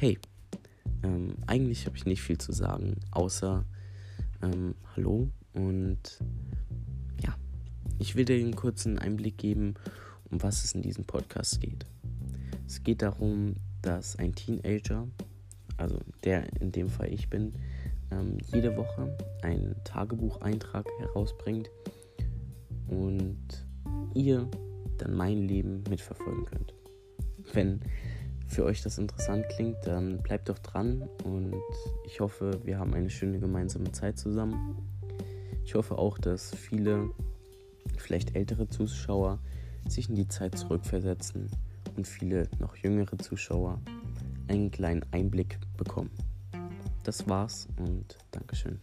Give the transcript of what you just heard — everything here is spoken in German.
Hey, ähm, eigentlich habe ich nicht viel zu sagen, außer ähm, Hallo und ja, ich will dir einen kurzen Einblick geben, um was es in diesem Podcast geht. Es geht darum, dass ein Teenager, also der in dem Fall ich bin, ähm, jede Woche einen Tagebucheintrag herausbringt und ihr dann mein Leben mitverfolgen könnt. Wenn für euch das interessant klingt, dann bleibt doch dran und ich hoffe, wir haben eine schöne gemeinsame Zeit zusammen. Ich hoffe auch, dass viele, vielleicht ältere Zuschauer, sich in die Zeit zurückversetzen und viele noch jüngere Zuschauer einen kleinen Einblick bekommen. Das war's und Dankeschön.